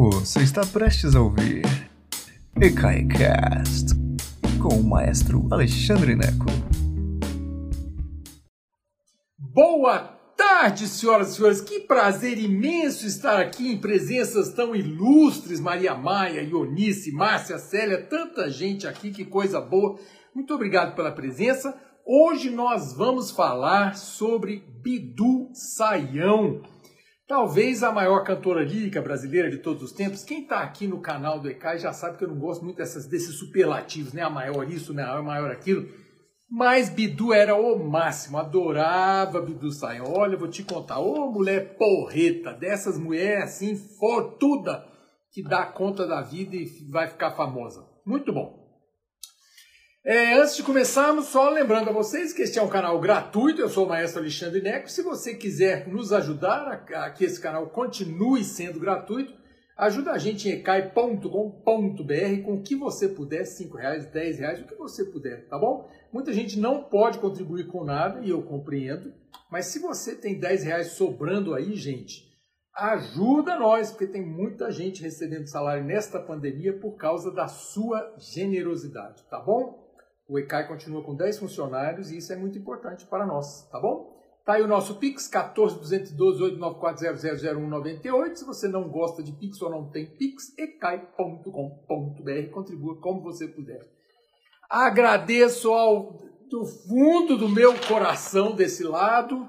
Você está prestes a ouvir EKAICAST com o maestro Alexandre Neco. Boa tarde, senhoras e senhores. Que prazer imenso estar aqui em presenças tão ilustres. Maria Maia, Ionice, Márcia, Célia, tanta gente aqui, que coisa boa. Muito obrigado pela presença. Hoje nós vamos falar sobre Bidu Saião. Talvez a maior cantora lírica brasileira de todos os tempos. Quem está aqui no canal do ECAI já sabe que eu não gosto muito dessas, desses superlativos, né? A maior isso, né? A maior aquilo. Mas Bidu era o máximo, adorava Bidu Saião. Olha, vou te contar, ô mulher porreta, dessas mulheres assim, fortuda, que dá conta da vida e vai ficar famosa. Muito bom. É, antes de começarmos, só lembrando a vocês que este é um canal gratuito, eu sou o Maestro Alexandre Neco. Se você quiser nos ajudar a, a que esse canal continue sendo gratuito, ajuda a gente em ecai.com.br com o que você puder, 5 reais, 10 reais, o que você puder, tá bom? Muita gente não pode contribuir com nada, e eu compreendo, mas se você tem 10 reais sobrando aí, gente, ajuda nós, porque tem muita gente recebendo salário nesta pandemia por causa da sua generosidade, tá bom? O ECAI continua com 10 funcionários e isso é muito importante para nós, tá bom? Tá aí o nosso Pix, 14 212 894 Se você não gosta de Pix ou não tem Pix, ecai.com.br. Contribua como você puder. Agradeço ao do fundo do meu coração desse lado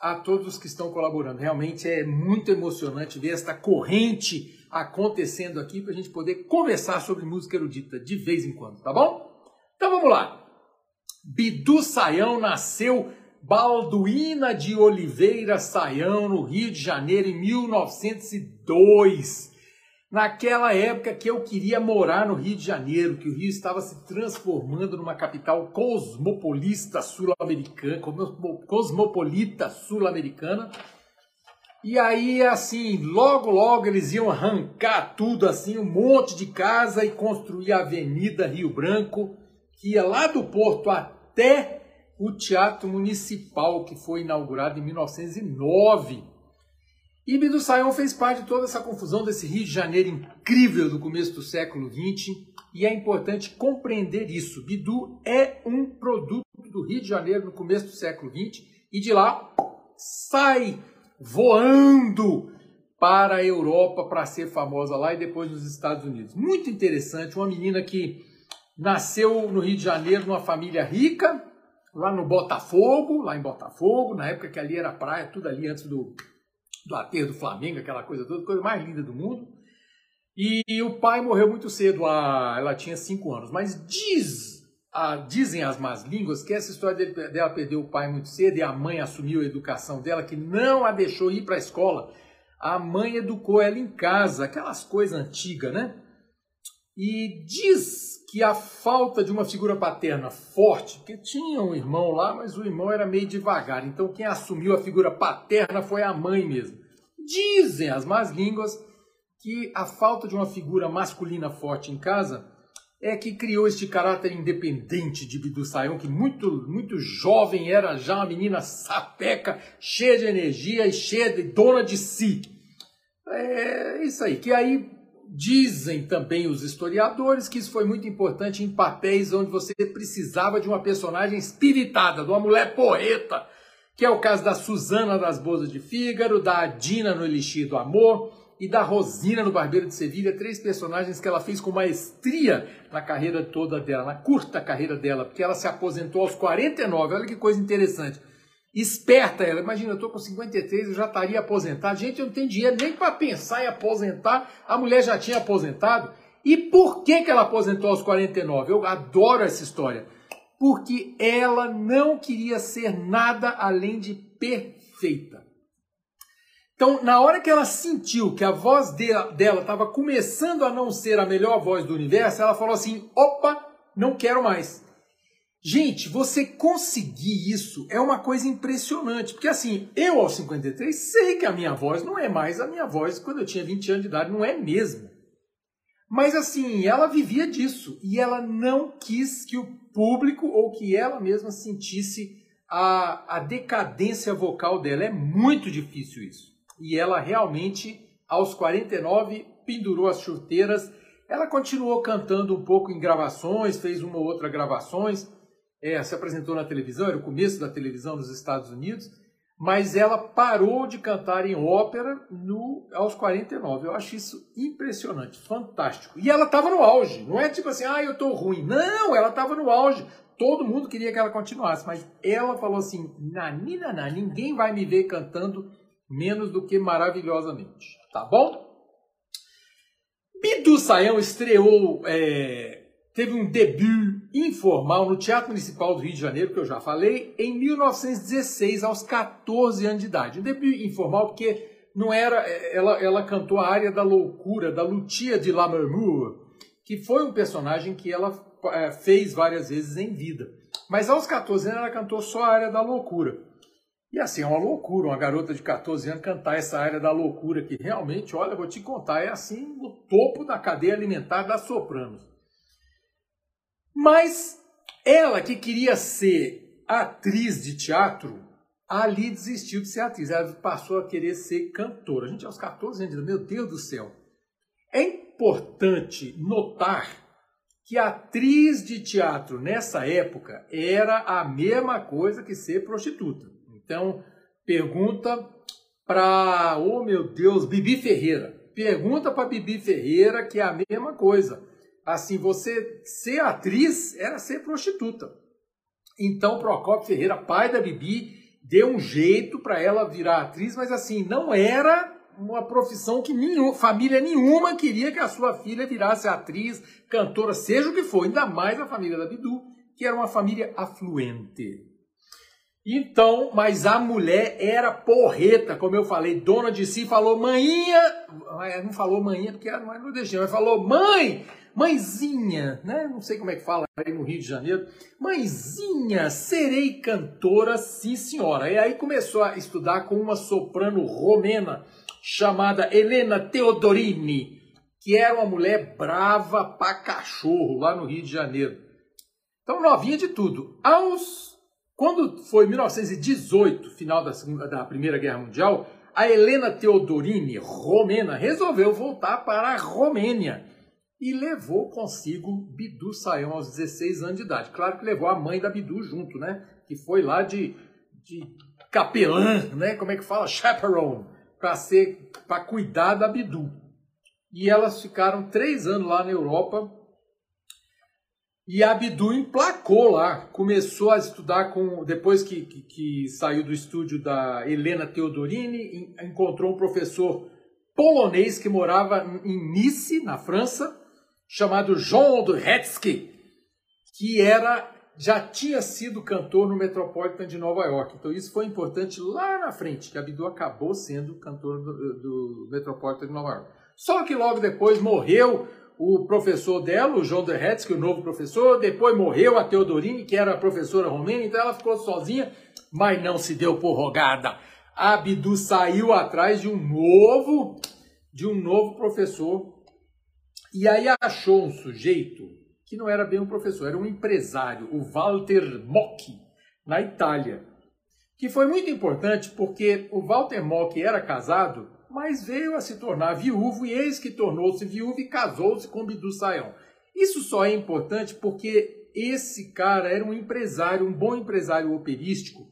a todos que estão colaborando. Realmente é muito emocionante ver esta corrente acontecendo aqui para a gente poder conversar sobre música erudita de vez em quando, tá bom? Então vamos lá. Bidu Saião nasceu Balduína de Oliveira Saião, no Rio de Janeiro, em 1902. Naquela época que eu queria morar no Rio de Janeiro, que o Rio estava se transformando numa capital cosmopolista sul-americana, cosmopolita sul-americana. E aí, assim, logo, logo eles iam arrancar tudo, assim, um monte de casa e construir a Avenida Rio Branco, que ia lá do Porto até o Teatro Municipal, que foi inaugurado em 1909. E Bidu Sayão fez parte de toda essa confusão desse Rio de Janeiro incrível do começo do século XX, e é importante compreender isso. Bidu é um produto do Rio de Janeiro no começo do século XX, e de lá sai voando para a Europa para ser famosa lá e depois nos Estados Unidos. Muito interessante, uma menina que Nasceu no Rio de Janeiro numa família rica, lá no Botafogo, lá em Botafogo, na época que ali era praia, tudo ali antes do, do aterro do Flamengo, aquela coisa toda, coisa mais linda do mundo. E, e o pai morreu muito cedo, a, ela tinha cinco anos. Mas diz, a, dizem as más línguas que essa história dele, dela perder o pai muito cedo e a mãe assumiu a educação dela, que não a deixou ir para a escola. A mãe educou ela em casa, aquelas coisas antigas, né? E diz que a falta de uma figura paterna forte, porque tinha um irmão lá, mas o irmão era meio devagar, então quem assumiu a figura paterna foi a mãe mesmo. Dizem as más línguas que a falta de uma figura masculina forte em casa é que criou este caráter independente de Bidu Sayão, que muito, muito jovem era já uma menina sapeca, cheia de energia e cheia de dona de si. É isso aí, que aí Dizem também os historiadores que isso foi muito importante em papéis onde você precisava de uma personagem espiritada, de uma mulher poeta, que é o caso da Susana das Bozas de Fígaro, da Adina no Elixir do Amor e da Rosina no Barbeiro de Sevilha, três personagens que ela fez com maestria na carreira toda dela, na curta carreira dela, porque ela se aposentou aos 49, olha que coisa interessante. Esperta ela, imagina, eu estou com 53, eu já estaria aposentado. Gente, eu não tenho dinheiro nem para pensar em aposentar. A mulher já tinha aposentado. E por que, que ela aposentou aos 49? Eu adoro essa história. Porque ela não queria ser nada além de perfeita. Então, na hora que ela sentiu que a voz dela estava começando a não ser a melhor voz do universo, ela falou assim: opa, não quero mais. Gente, você conseguir isso é uma coisa impressionante, porque assim, eu aos 53 sei que a minha voz não é mais a minha voz quando eu tinha 20 anos de idade, não é mesmo. Mas assim, ela vivia disso e ela não quis que o público ou que ela mesma sentisse a, a decadência vocal dela. É muito difícil isso. E ela realmente aos 49, pendurou as chuteiras. Ela continuou cantando um pouco em gravações, fez uma ou outra gravações, é, se apresentou na televisão, era o começo da televisão nos Estados Unidos, mas ela parou de cantar em ópera no, aos 49. Eu acho isso impressionante, fantástico. E ela estava no auge, não é tipo assim, ah, eu estou ruim. Não, ela estava no auge. Todo mundo queria que ela continuasse, mas ela falou assim: Nani, naná, ninguém vai me ver cantando menos do que maravilhosamente. Tá bom? Bidu Sayão estreou, é, teve um debut informal no Teatro Municipal do Rio de Janeiro, que eu já falei, em 1916, aos 14 anos de idade. Um debut informal porque não era, é, ela, ela cantou a área da loucura, da Lutia de Lammermoor, que foi um personagem que ela é, fez várias vezes em vida. Mas aos 14 anos ela cantou só a área da loucura. E assim, é uma loucura uma garota de 14 anos cantar essa área da loucura, que realmente, olha, vou te contar, é assim no topo da cadeia alimentar das sopranos. Mas ela que queria ser atriz de teatro, ali desistiu de ser atriz. Ela passou a querer ser cantora. A gente, aos 14 anos, meu Deus do céu. É importante notar que atriz de teatro nessa época era a mesma coisa que ser prostituta. Então, pergunta para, oh meu Deus, Bibi Ferreira. Pergunta para Bibi Ferreira que é a mesma coisa. Assim, você ser atriz era ser prostituta. Então, Procopio Ferreira, pai da Bibi, deu um jeito para ela virar atriz, mas assim, não era uma profissão que nenhum, família nenhuma queria que a sua filha virasse atriz, cantora, seja o que for, ainda mais a família da Bidu, que era uma família afluente. Então, mas a mulher era porreta, como eu falei, dona de si, falou manhinha, não falou manhinha porque era mais nordestina, mas falou mãe, mãezinha, né? Não sei como é que fala aí no Rio de Janeiro. Mãezinha, serei cantora, sim senhora. E aí começou a estudar com uma soprano romena, chamada Helena Teodorini, que era uma mulher brava pra cachorro lá no Rio de Janeiro. Então, novinha de tudo. Aos quando foi 1918, final da, da Primeira Guerra Mundial, a Helena Teodorini, romena, resolveu voltar para a Romênia e levou consigo Bidu Sayão aos 16 anos de idade. Claro que levou a mãe da Bidu junto, né? Que foi lá de, de capelã, né? Como é que fala? Chaperone para ser para cuidar da Bidu. E elas ficaram três anos lá na Europa. E a Bidu emplacou lá, começou a estudar com depois que, que, que saiu do estúdio da Helena Teodorini, encontrou um professor polonês que morava em Nice, na França, chamado Jean Odretsky, que era já tinha sido cantor no Metropolitan de Nova York. Então isso foi importante lá na frente, que a acabou sendo cantor do, do Metropolitan de Nova York. Só que logo depois morreu o professor dela, o João Derretsky, o novo professor, depois morreu a Teodorini, que era a professora romena, então ela ficou sozinha, mas não se deu por rogada. A Bidu saiu atrás de um novo, de um novo professor, e aí achou um sujeito que não era bem um professor, era um empresário, o Walter Mock, na Itália. Que foi muito importante porque o Walter Mock era casado, mas veio a se tornar viúvo e eis que tornou-se viúvo e casou-se com Bidu Sayão. Isso só é importante porque esse cara era um empresário, um bom empresário operístico,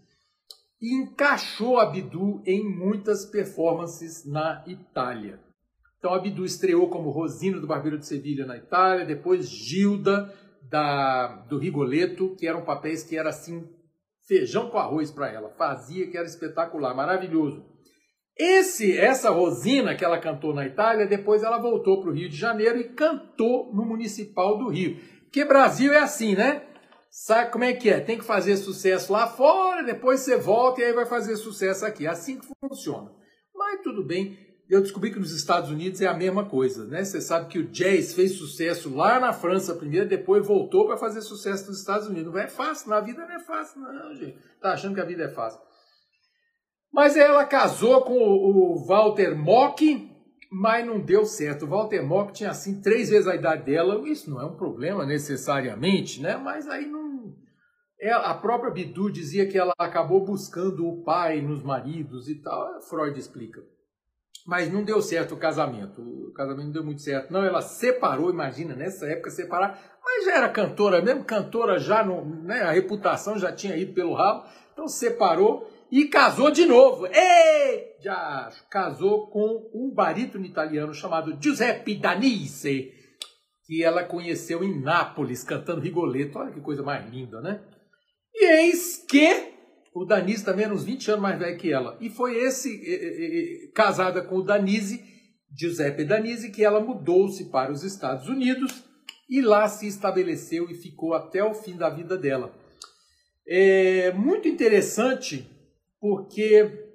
e encaixou a Bidu em muitas performances na Itália. Então Abdu estreou como Rosino do Barbeiro de Sevilha na Itália, depois Gilda da, do Rigoletto, que eram papéis que era assim feijão com arroz para ela, fazia que era espetacular, maravilhoso. Esse, essa Rosina que ela cantou na Itália, depois ela voltou para o Rio de Janeiro e cantou no Municipal do Rio. Porque Brasil é assim, né? Sabe como é que é? Tem que fazer sucesso lá fora, depois você volta e aí vai fazer sucesso aqui. É assim que funciona. Mas tudo bem eu descobri que nos Estados Unidos é a mesma coisa, né? Você sabe que o jazz fez sucesso lá na França primeiro, depois voltou para fazer sucesso nos Estados Unidos. Não é fácil, na vida não é fácil, não, gente. Tá achando que a vida é fácil. Mas ela casou com o Walter Mock, mas não deu certo. O Walter Mock tinha assim três vezes a idade dela. Isso não é um problema necessariamente, né? Mas aí não. Ela, a própria Bidu dizia que ela acabou buscando o pai nos maridos e tal. Freud explica. mas não deu certo o casamento. O casamento não deu muito certo. Não, ela separou, imagina, nessa época separar. Mas já era cantora mesmo, cantora já, no, né, a reputação já tinha ido pelo rabo. Então separou e casou de novo. Ei! Já casou com um barítono italiano chamado Giuseppe Danise, que ela conheceu em Nápoles, cantando Rigoletto. Olha que coisa mais linda, né? E eis que o Danise também era uns 20 anos mais velho que ela. E foi esse, casada com o Danise, Giuseppe Danise, que ela mudou-se para os Estados Unidos e lá se estabeleceu e ficou até o fim da vida dela. É muito interessante porque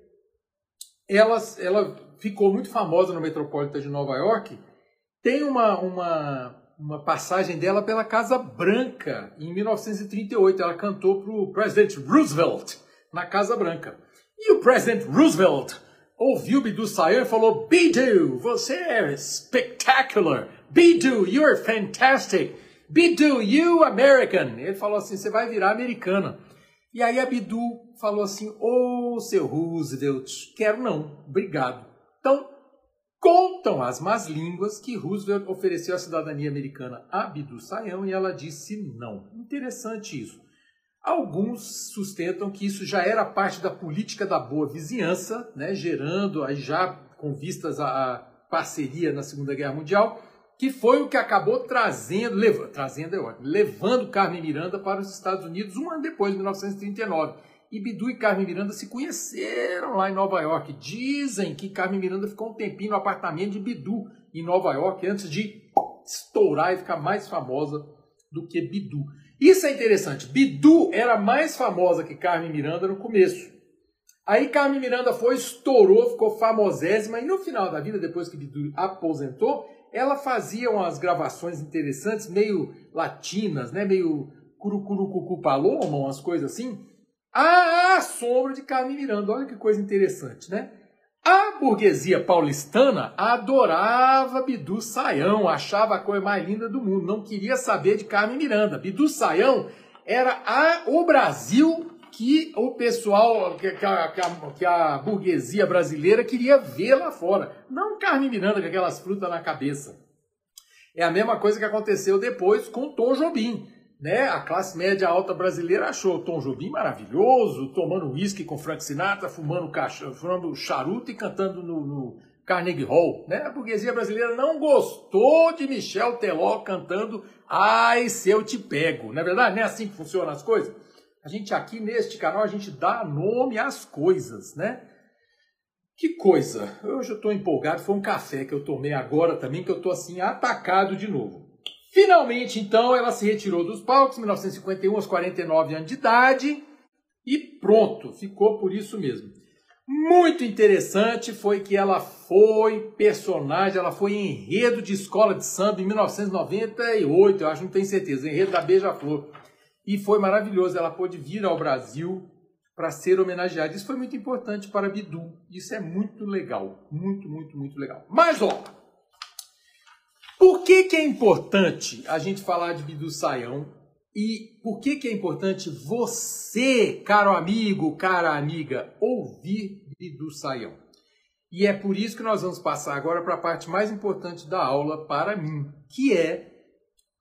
ela, ela ficou muito famosa no Metropolitan de Nova York. Tem uma, uma, uma passagem dela pela Casa Branca em 1938. Ela cantou para o presidente Roosevelt na Casa Branca. E o presidente Roosevelt ouviu Bidu Sayão e falou: Bidu, você é spectacular. Bidu, you're fantastic. Bidu, you American. Ele falou assim: você vai virar americana. E aí a Bidu falou assim: Ô oh, seu Roosevelt, quero não, obrigado. Então, contam as más línguas que Roosevelt ofereceu a cidadania americana a Bidu Sayão e ela disse não. Interessante isso. Alguns sustentam que isso já era parte da política da boa vizinhança, né, gerando aí já com vistas à parceria na Segunda Guerra Mundial, que foi o que acabou trazendo, levando, trazendo é ótimo, levando Carmen Miranda para os Estados Unidos um ano depois, 1939. E Bidu e Carmen Miranda se conheceram lá em Nova York. Dizem que Carmen Miranda ficou um tempinho no apartamento de Bidu em Nova York antes de estourar e ficar mais famosa do que Bidu. Isso é interessante. Bidu era mais famosa que Carmen Miranda no começo. Aí Carmen Miranda foi, estourou, ficou famosésima e no final da vida, depois que Bidu aposentou, ela fazia umas gravações interessantes, meio latinas, né? meio curucurucucu paloma, umas coisas assim. A sombra de Carmen Miranda. Olha que coisa interessante, né? A burguesia paulistana adorava Bidu Saião, achava a coisa mais linda do mundo, não queria saber de Carmen Miranda. Bidu Saião era a, o Brasil que o pessoal, que, que, a, que, a, burguesia brasileira queria ver lá fora. Não Carmen Miranda com aquelas frutas na cabeça. É a mesma coisa que aconteceu depois com Tom Jobim né, a classe média alta brasileira achou Tom Jobim maravilhoso, tomando uísque com Frank Sinatra, fumando, fumando charuto e cantando no, no, Carnegie Hall. Né? A burguesia brasileira não gostou de Michel Teló cantando Ai, se eu te pego. Não é verdade? Não é assim que funcionam as coisas? A gente aqui neste canal, a gente dá nome às coisas, né? Que coisa! Hoje eu estou empolgado, foi um café que eu tomei agora também, que eu estou assim atacado de novo. Finalmente, então, ela se retirou dos palcos, em 1951, aos 49 anos de idade, e pronto, ficou por isso mesmo. Muito interessante foi que ela foi personagem, ela foi enredo de escola de samba em 1998, eu acho, não tenho certeza, enredo da Beija-Flor. E foi maravilhoso, ela pôde vir ao Brasil para ser homenageada. Isso foi muito importante para Bidu. Isso é muito legal, muito, muito, muito legal. Mas, ó, por que, que é importante a gente falar de Bidu Saião e por que, que é importante você, caro amigo, cara amiga, ouvir Bidu Saião? E é por isso que nós vamos passar agora para a parte mais importante da aula para mim, que é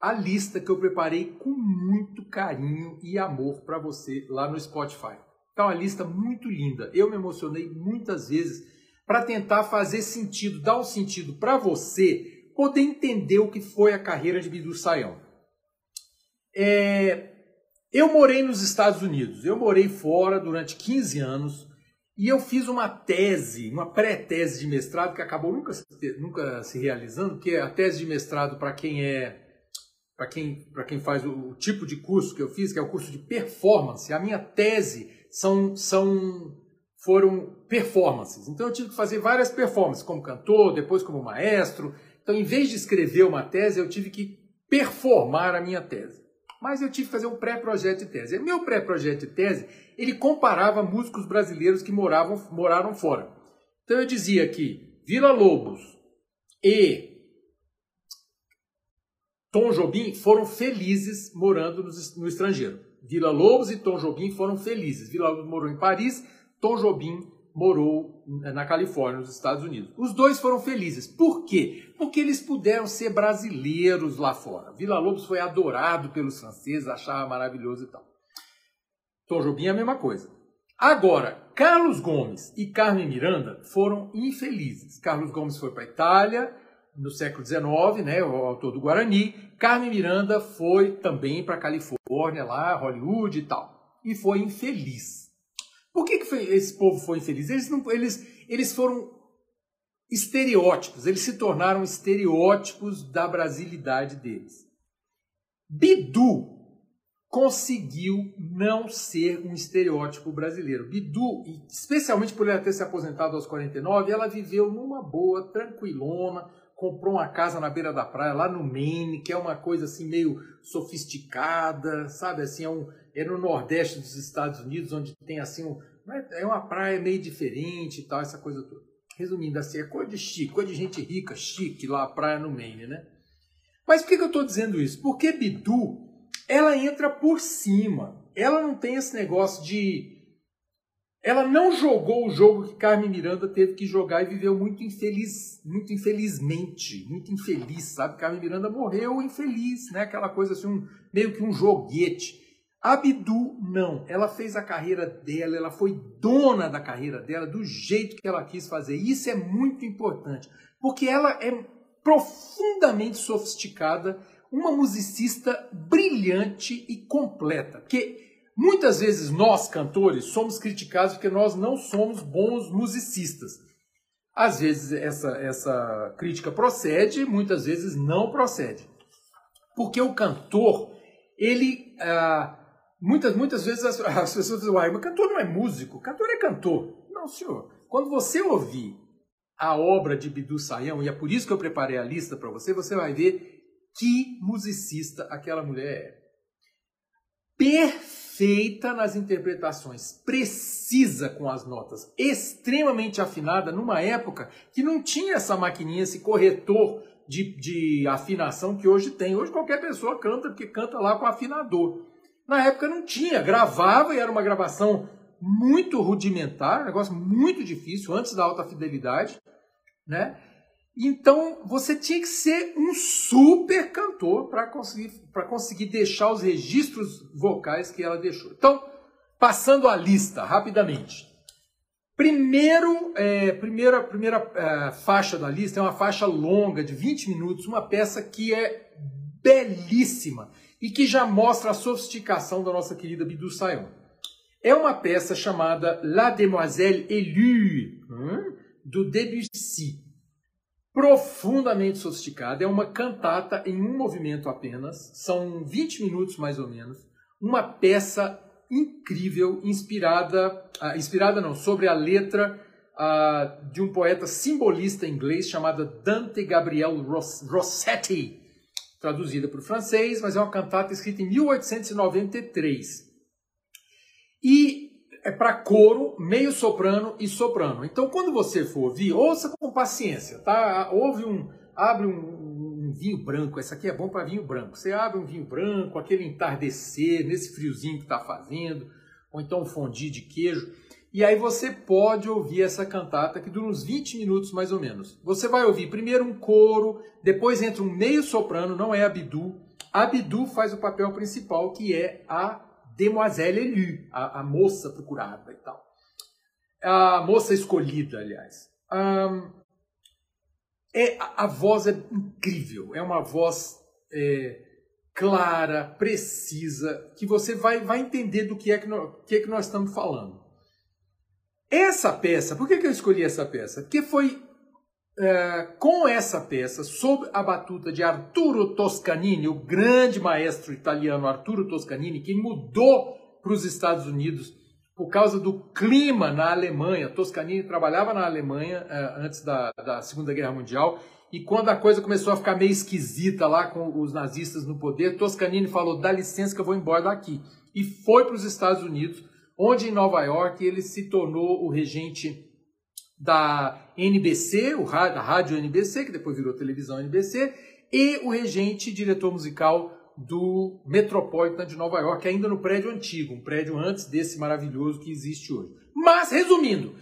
a lista que eu preparei com muito carinho e amor para você lá no Spotify. Então, uma lista muito linda. Eu me emocionei muitas vezes para tentar fazer sentido, dar um sentido para você poder entender o que foi a carreira de Bidu Sayão. É, eu morei nos Estados Unidos, eu morei fora durante 15 anos e eu fiz uma tese, uma pré-tese de mestrado que acabou nunca, nunca se realizando, que é a tese de mestrado para quem é para quem, quem faz o, o, tipo de curso que eu fiz, que é o curso de performance. A minha tese são, são foram performances. Então eu tive que fazer várias performances, como cantor, depois como maestro, então, em vez de escrever uma tese, eu tive que performar a minha tese. Mas eu tive que fazer um pré-projeto de tese. Meu pré-projeto de tese, ele comparava músicos brasileiros que moravam, moraram fora. Então eu dizia que Vila Lobos e Tom Jobim foram felizes morando no estrangeiro. Vila Lobos e Tom Jobim foram felizes. Vila Lobos morou em Paris, Tom Jobim morou na Califórnia, nos Estados Unidos. Os dois foram felizes. Por quê? Porque eles puderam ser brasileiros lá fora. Vila Lobos foi adorado pelos franceses, achava maravilhoso e tal. Tom Jobim é a mesma coisa. Agora, Carlos Gomes e Carmen Miranda foram infelizes. Carlos Gomes foi para a Itália no século XIX, né, o autor do Guarani. Carmen Miranda foi também para a Califórnia, lá, Hollywood e tal. E foi infeliz. Por que, que foi, esse povo foi infeliz? Eles, não, eles, eles foram estereótipos, eles se tornaram estereótipos da brasilidade deles. Bidu conseguiu não ser um estereótipo brasileiro. Bidu, especialmente por ela ter se aposentado aos 49, ela viveu numa boa, tranquilona, comprou uma casa na beira da praia, lá no Maine, que é uma coisa assim meio sofisticada, sabe? Assim, é, um, é no nordeste dos Estados Unidos, onde tem assim um, é uma praia meio diferente e tal, essa coisa toda. Resumindo assim, é coisa de chique, coisa de gente rica, chique lá, a praia no Maine, né? Mas por que, que eu estou dizendo isso? Porque Bidu ela entra por cima. Ela não tem esse negócio de. Ela não jogou o jogo que Carmen Miranda teve que jogar e viveu muito infeliz, muito infelizmente, muito infeliz, sabe? Carmen Miranda morreu infeliz, né? Aquela coisa assim, um, meio que um joguete. Abdu não, ela fez a carreira dela, ela foi dona da carreira dela do jeito que ela quis fazer. Isso é muito importante, porque ela é profundamente sofisticada uma musicista brilhante e completa. Porque muitas vezes nós, cantores, somos criticados porque nós não somos bons musicistas. Às vezes essa, essa crítica procede, muitas vezes não procede. Porque o cantor, ele. Ah, muitas, muitas vezes as, as pessoas dizem, uai, mas cantor não é músico, cantor é cantor. Não, senhor. Quando você ouvir a obra de Bidu Sayão, e é por isso que eu preparei a lista para você, você vai ver que musicista aquela mulher é. Perfeita nas interpretações, precisa com as notas, extremamente afinada numa época que não tinha essa maquininha, esse corretor de, de afinação que hoje tem. Hoje qualquer pessoa canta porque canta lá com afinador. Na época não tinha, gravava e era uma gravação muito rudimentar, um negócio muito difícil, antes da alta fidelidade, né? Então você tinha que ser um super cantor para conseguir, conseguir deixar os registros vocais que ela deixou. Então, passando a lista rapidamente. Primeiro, é, primeira, primeira é, faixa da lista é uma faixa longa de 20 minutos, uma peça que é belíssima e que já mostra a sofisticação da nossa querida Bidu Sayon. É uma peça chamada La Demoiselle Élue, hum, do Debussy profundamente sofisticada. É uma cantata em um movimento apenas, são 20 minutos mais ou menos. Uma peça incrível, inspirada, uh, inspirada não, sobre a letra uh, de um poeta simbolista inglês chamado Dante Gabriel Rossetti, traduzida para o francês, mas é uma cantata escrita em 1893. É para coro, meio soprano e soprano. Então, quando você for ouvir, ouça com paciência, tá? Ouve um, abre um, um vinho branco. Esse aqui é bom para vinho branco. Você abre um vinho branco, aquele entardecer, nesse friozinho que está fazendo, ou então um fondue de queijo. E aí você pode ouvir essa cantata que dura uns 20 minutos mais ou menos. Você vai ouvir primeiro um coro, depois entra um meio soprano, não é a Bidu. A Bidu faz o papel principal, que é a Demoiselle Élue, a, a, moça procurada e tal. A moça escolhida, aliás. Um, é, a, a, voz é incrível, é uma voz é, clara, precisa, que você vai, vai entender do que é que, nós, que é que nós estamos falando. Essa peça, por que, que eu escolhi essa peça? Porque foi é, com essa peça, sob a batuta de Arturo Toscanini, o grande maestro italiano Arturo Toscanini, que mudou para os Estados Unidos por causa do clima na Alemanha. Toscanini trabalhava na Alemanha é, antes da, da Segunda Guerra Mundial e quando a coisa começou a ficar meio esquisita lá com os nazistas no poder, Toscanini falou: dá licença que eu vou embora daqui. E foi para os Estados Unidos, onde em Nova York ele se tornou o regente da NBC, o rádio, da rádio NBC, que depois virou televisão NBC, e o regente diretor musical do Metropolitan de Nova York, ainda no prédio antigo, um prédio antes desse maravilhoso que existe hoje. Mas, resumindo,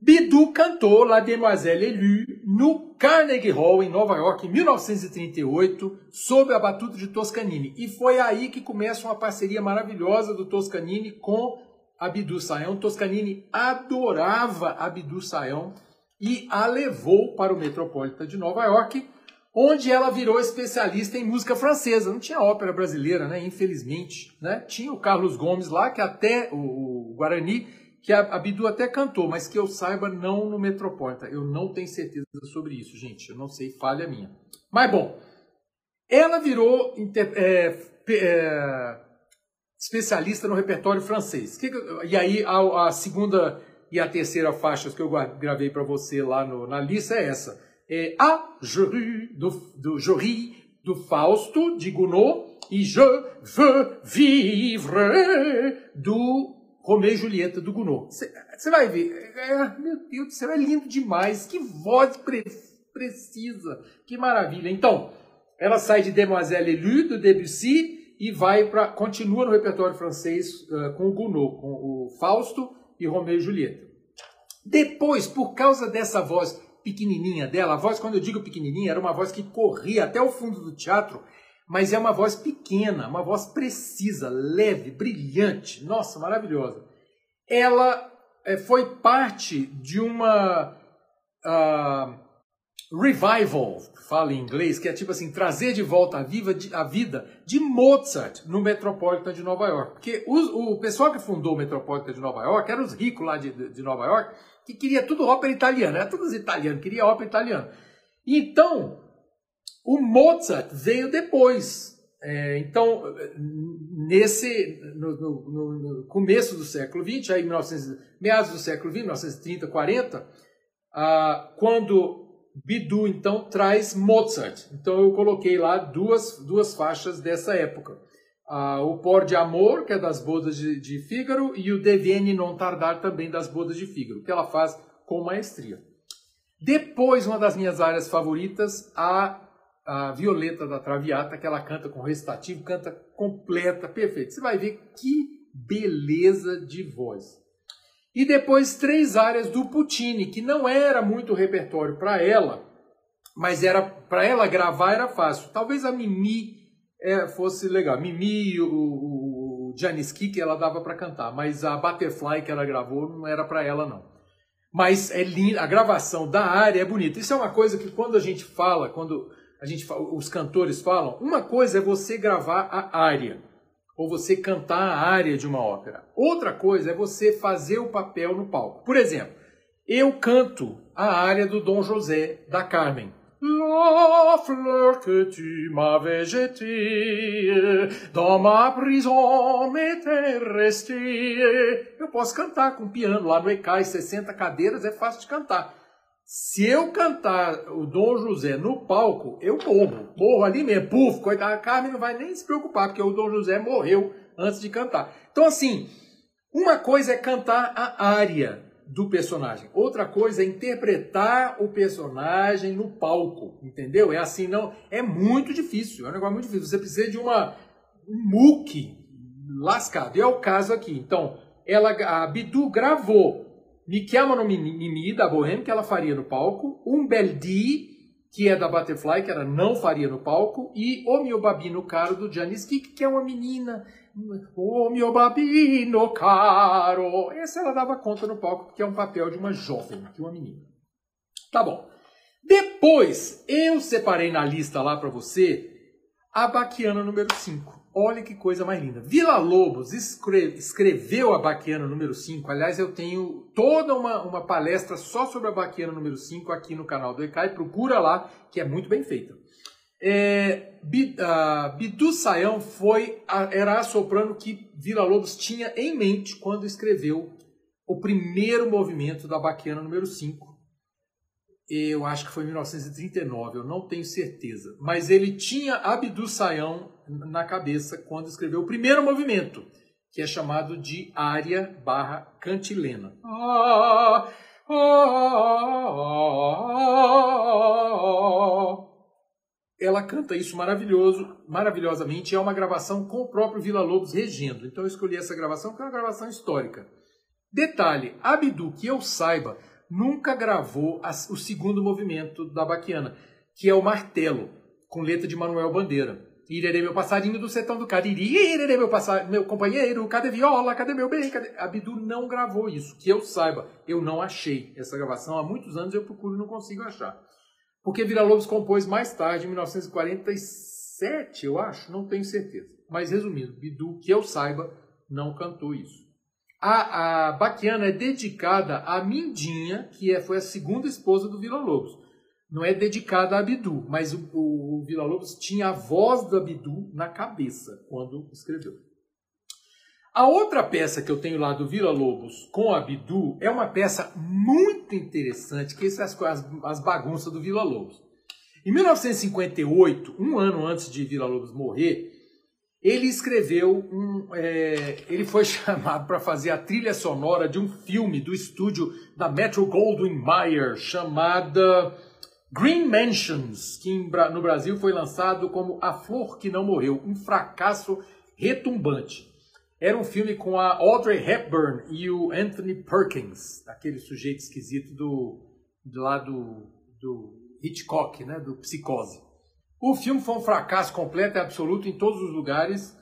Bidu cantou La Demoiselle Élue no Carnegie Hall, em Nova York, em 1938, sob a batuta de Toscanini. E foi aí que começa uma parceria maravilhosa do Toscanini com a Bidu Sayão. Toscanini adorava a Bidu Sayão e a levou para o Metropolitan de Nova York, onde ela virou especialista em música francesa. Não tinha ópera brasileira, né? Infelizmente, né? Tinha o Carlos Gomes lá, que até o, Guarani que a, até cantou, mas que eu saiba não no Metropolitan. Eu não tenho certeza sobre isso, gente. Eu não sei, falha minha. Mas bom, ela virou é, é, especialista no repertório francês. E aí a, a, segunda e a terceira faixas que eu gravei para você lá no, na lista é essa. É A Jury do, do Jory do Fausto de Gounod e Je veux vivre do Romeu e Julieta do Gounod. Você vai ver, é, meu Deus do céu, é lindo demais, que voz pre precisa, que maravilha. Então, ela sai de Demoiselle Élue do Debussy e vai para continua no repertório francês uh, com o Gounod, com o Fausto e Romeu e Julieta. Depois, por causa dessa voz pequenininha dela, a voz, quando eu digo pequenininha, era uma voz que corria até o fundo do teatro, mas é uma voz pequena, uma voz precisa, leve, brilhante, nossa, maravilhosa. Ela é, foi parte de uma uh, revival, fala em inglês, que é tipo assim, trazer de volta a, viva, a vida de Mozart no Metropolitan de Nova York. Porque o, o pessoal que fundou o Metropolitan de Nova York eram os ricos lá de, de Nova York, que queria tudo ópera italiana, era todos italianos, queria ópera italiana. Então, o Mozart veio depois. É, então, nesse no, no, no, começo do século XX, aí 1900, meados do século XX, 1930, 40, ah, quando Bidu então traz Mozart. Então eu coloquei lá duas, duas faixas dessa época. Ah, o Por de Amor, que é das bodas de, de Fígaro, e o Deviene Non Tardar, também das bodas de Fígaro, que ela faz com maestria. Depois, uma das minhas áreas favoritas, a a Violeta da Traviata, que ela canta com recitativo, canta completa, perfeito. Você vai ver que beleza de voz. E depois três áreas do Puccini, que não era muito repertório para ela, mas era para ela gravar era fácil. Talvez a Mimi é, fosse legal. Mimi, o, o Janiski, que ela dava para cantar, mas a Butterfly que ela gravou não era para ela não. Mas é linda, a gravação da área é bonita. Isso é uma coisa que quando a gente fala, quando a gente, os cantores falam, uma coisa é você gravar a área, ou você cantar a área de uma ópera. Outra coisa é você fazer o papel no palco. Por exemplo, eu canto a área do Dom José da Carmen. La fleur que tu m'avais jetée dans ma prison m'était restée. Eu posso cantar com piano lá no ECAI, 60 cadeiras, é fácil de cantar. Se eu cantar o Dom José no palco, eu morro. Morro ali mesmo. Puf, coitada, a Carmen não vai nem se preocupar, porque o Dom José morreu antes de cantar. Então, assim, uma coisa é cantar a área do personagem, outra coisa é interpretar o personagem no palco, entendeu? É assim, não. É muito difícil, é um negócio muito difícil. Você precisa de uma um muque lascado. E é o caso aqui. Então, ela, a Bidu gravou chiamano Mimi, da Bohème, que ela faria no palco. Um Beldi, que é da Butterfly, que ela não faria no palco. E O Mio Babino Caro, do Janis Kik, que é uma menina. O Mio Babino Caro. Essa ela dava conta no palco, porque é um papel de uma jovem, de uma menina. Tá bom. Depois, eu separei na lista lá para você a Baquiana número 5. Olha que coisa mais linda. Vila Lobos escreveu a Baquiana número 5. Aliás, eu tenho toda uma, uma palestra só sobre a Baquiana número 5 aqui no canal do ECAI. Procura lá, que é muito bem feita. É, Bidu Sayão foi a, era a soprano que Vila Lobos tinha em mente quando escreveu o primeiro movimento da Baquiana número 5 eu acho que foi em 1939, eu não tenho certeza. Mas ele tinha Abdu Sayão na cabeça quando escreveu o primeiro movimento, que é chamado de área barra cantilena. Ela canta isso maravilhoso, maravilhosamente, é uma gravação com o próprio Vila Lobos regendo. Então eu escolhi essa gravação, que é uma gravação histórica. Detalhe, Abdu, que eu saiba, nunca gravou as, o segundo movimento da Baquiana, que é o martelo, com letra de Manuel Bandeira. Irerê meu passarinho do sertão do Cariri, irerê meu, passar, meu companheiro, cadê viola, cadê meu bem, cadê... A Bidu não gravou isso, que eu saiba. Eu não achei essa gravação, há muitos anos eu procuro e não consigo achar. Porque Vila Lobos compôs mais tarde, em 1947, eu acho, não tenho certeza. Mas resumindo, Bidu, que eu saiba, não cantou isso. A, a Baquiana é dedicada a Mindinha, que é, foi a segunda esposa do Vila Lobos não é dedicada a Abdu, mas o, o, o Vila Lobos tinha a voz do Abdu na cabeça quando escreveu. A outra peça que eu tenho lá do Vila Lobos com Abdu é uma peça muito interessante, que são as, as bagunças do Vila Lobos. Em 1958, um ano antes de Vila Lobos morrer, ele escreveu um. É, ele foi chamado para fazer a trilha sonora de um filme do estúdio da Metro Goldwyn Mayer chamada Green Mansions, que no Brasil foi lançado como A Flor que Não Morreu, um fracasso retumbante. Era um filme com a Audrey Hepburn e o Anthony Perkins, aquele sujeito esquisito do, do lado do, do Hitchcock, né, do Psicose. O filme foi um fracasso completo e absoluto em todos os lugares,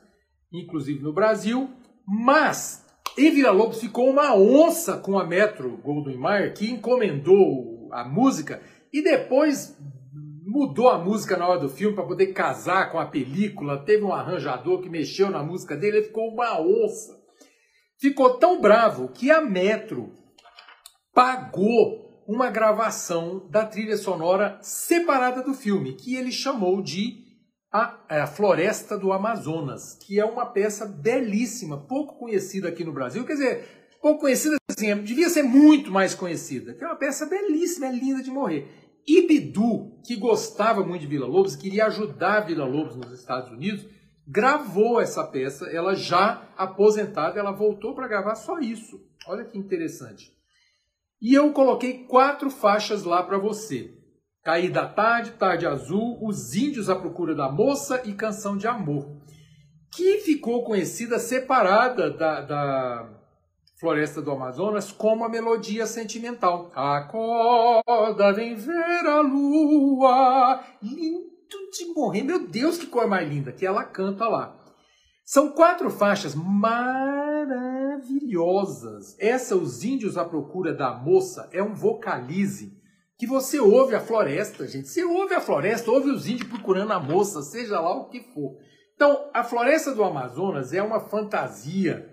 inclusive no Brasil, mas em Vila Lobos ficou uma onça com a Metro Goldwyn Mayer, que encomendou a música e depois mudou a música na hora do filme para poder casar com a película. Teve um arranjador que mexeu na música dele, ele ficou uma onça. Ficou tão bravo que a Metro pagou uma gravação da trilha sonora separada do filme, que ele chamou de a, é, a, Floresta do Amazonas, que é uma peça belíssima, pouco conhecida aqui no Brasil. Quer dizer, pouco conhecida assim, devia ser muito mais conhecida, que é uma peça belíssima, é linda de morrer. Ibidu, que gostava muito de Vila Lobos, queria ajudar Vila Lobos nos Estados Unidos, gravou essa peça, ela já aposentada, ela voltou para gravar só isso. Olha que interessante. E eu coloquei quatro faixas lá para você. Cair da Tarde, Tarde Azul, Os Índios à Procura da Moça e Canção de Amor, que ficou conhecida separada da, da Floresta do Amazonas como a melodia sentimental. Acorda, vem ver a lua. Lindo de morrer. Meu Deus, que cor mais linda que ela canta lá. São quatro faixas maravilhosas. Essa, Os Índios à Procura da Moça, é um vocalize que você ouve a floresta, gente. Você ouve a floresta, ouve os índios procurando a moça, seja lá o que for. Então, a floresta do Amazonas é uma fantasia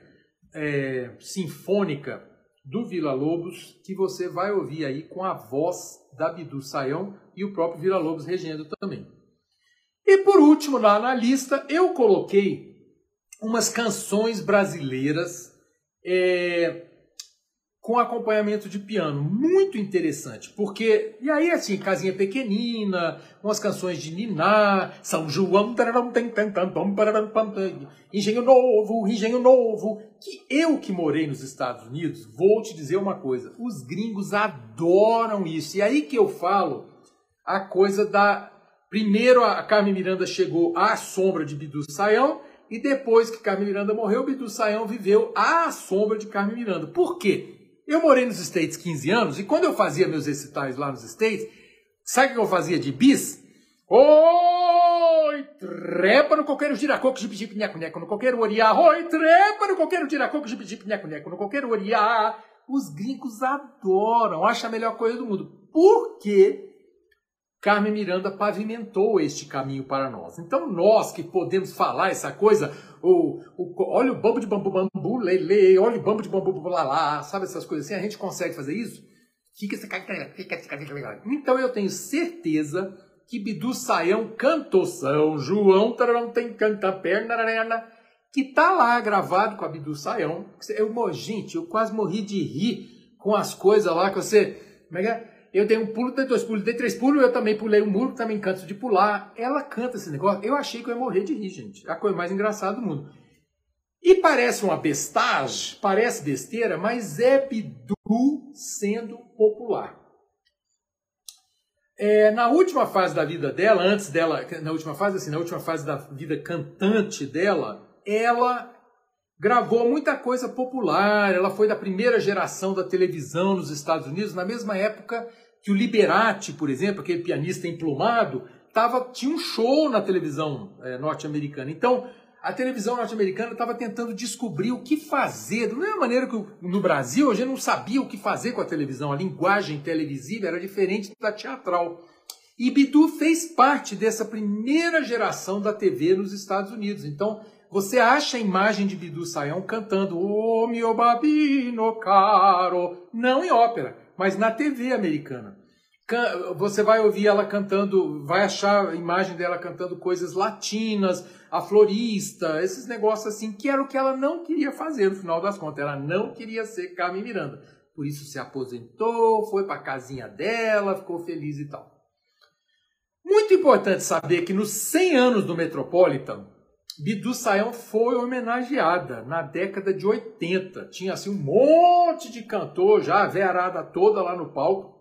é, sinfônica do Vila Lobos que você vai ouvir aí com a voz da Bidu Saião e o próprio Vila Lobos regendo também. E por último, lá na lista, eu coloquei umas canções brasileiras é, com acompanhamento de piano. Muito interessante, porque. E aí, assim, Casinha Pequenina, umas canções de Niná, São João, Engenho Novo, Engenho Novo. Que eu que morei nos Estados Unidos, vou te dizer uma coisa: os gringos adoram isso. E aí que eu falo a coisa da. Primeiro a Carmen Miranda chegou à sombra de Bidu Sayão, e depois que Carmen Miranda morreu, Bidu Sayão viveu à sombra de Carmen Miranda. Por quê? Eu morei nos States 15 anos e quando eu fazia meus recitais lá nos States, sabe o que eu fazia de bis? Oi, trepa no coqueiro giracoco, jipi jipi nheco nheco no coqueiro oriá. Oi, trepa no coqueiro giracoco, jipi jipi nheco nheco no coqueiro oriá. Os gringos adoram, acham a melhor coisa do mundo. Por quê? Carmen Miranda pavimentou este caminho para nós. Então, nós que podemos falar essa coisa, o, o, olha o bambu de bambu bambu, lele, olha o bambu de bambu lá, sabe essas coisas assim? A gente consegue fazer isso? Então, eu tenho certeza que Bidu Saião cantou São João, tararão, tem canta perna, que tá lá gravado com a Bidu Saião. Eu, gente, eu quase morri de rir com as coisas lá que você. Como é que é? Eu dei um pulo, dei dois pulos, dei três pulos, eu também pulei um muro, também canto de pular. Ela canta esse negócio. Eu achei que eu ia morrer de rir, gente. A coisa mais engraçada do mundo. E parece uma bestagem, parece besteira, mas é Bidu sendo popular. É, na última fase da vida dela, antes dela, na última fase, assim, na última fase da vida cantante dela, ela gravou muita coisa popular. Ela foi da primeira geração da televisão nos Estados Unidos, na mesma época que o Liberati, por exemplo, aquele pianista emplumado, tava, tinha um show na televisão é, norte-americana. Então, a televisão norte-americana estava tentando descobrir o que fazer. Da mesma maneira que no Brasil, a gente não sabia o que fazer com a televisão. A linguagem televisiva era diferente da teatral. E Bidu fez parte dessa primeira geração da TV nos Estados Unidos. Então, você acha a imagem de Bidu Sayão cantando O oh, mio babino caro, não em ópera, mas na TV americana. Você vai ouvir ela cantando, vai achar a imagem dela cantando coisas latinas, a florista, esses negócios assim, que era o que ela não queria fazer no final das contas. Ela não queria ser Carmen Miranda. Por isso se aposentou, foi para a casinha dela, ficou feliz e tal. Muito importante saber que nos 100 anos do Metropolitan, Bidu Sayão foi homenageada na década de 80. Tinha assim um monte de cantor já, a verada toda lá no palco.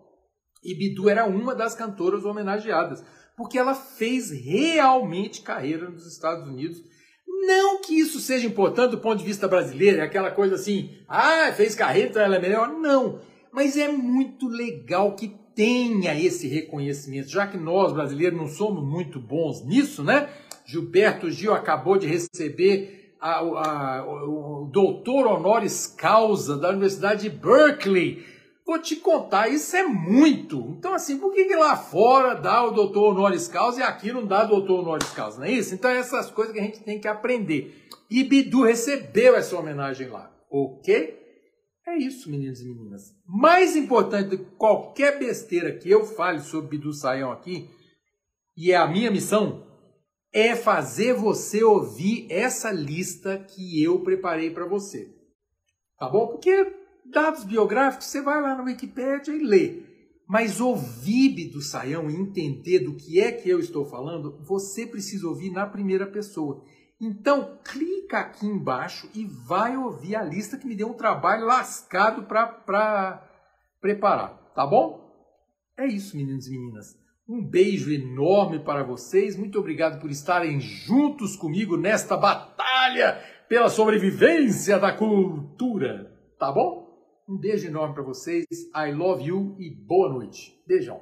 E Bidu era uma das cantoras homenageadas, porque ela fez realmente carreira nos Estados Unidos. Não que isso seja importante do ponto de vista brasileiro, é aquela coisa assim, ah, fez carreira, então ela é melhor. Não, mas é muito legal que tenha esse reconhecimento, já que nós brasileiros não somos muito bons nisso, né? Gilberto Gil acabou de receber a, a, o, o doutor honoris causa da Universidade de Berkeley. Vou te contar, isso é muito. Então, assim, por que, que lá fora dá o doutor honoris causa e aqui não dá doutor honoris causa, não é isso? Então, essas coisas que a gente tem que aprender. E Bidu recebeu essa homenagem lá, ok? É isso, meninos e meninas. Mais importante do que qualquer besteira que eu fale sobre Bidu Saião aqui, e é a minha missão, é fazer você ouvir essa lista que eu preparei para você. Tá bom? Porque dados biográficos você vai lá na Wikipedia e lê. Mas ouvir Bidu Saião e entender do que é que eu estou falando, você precisa ouvir na primeira pessoa. Então, clica aqui embaixo e vai ouvir a lista que me deu um trabalho lascado para preparar, tá bom? É isso, meninos e meninas. Um beijo enorme para vocês. Muito obrigado por estarem juntos comigo nesta batalha pela sobrevivência da cultura, tá bom? Um beijo enorme para vocês. I love you e boa noite. Beijão.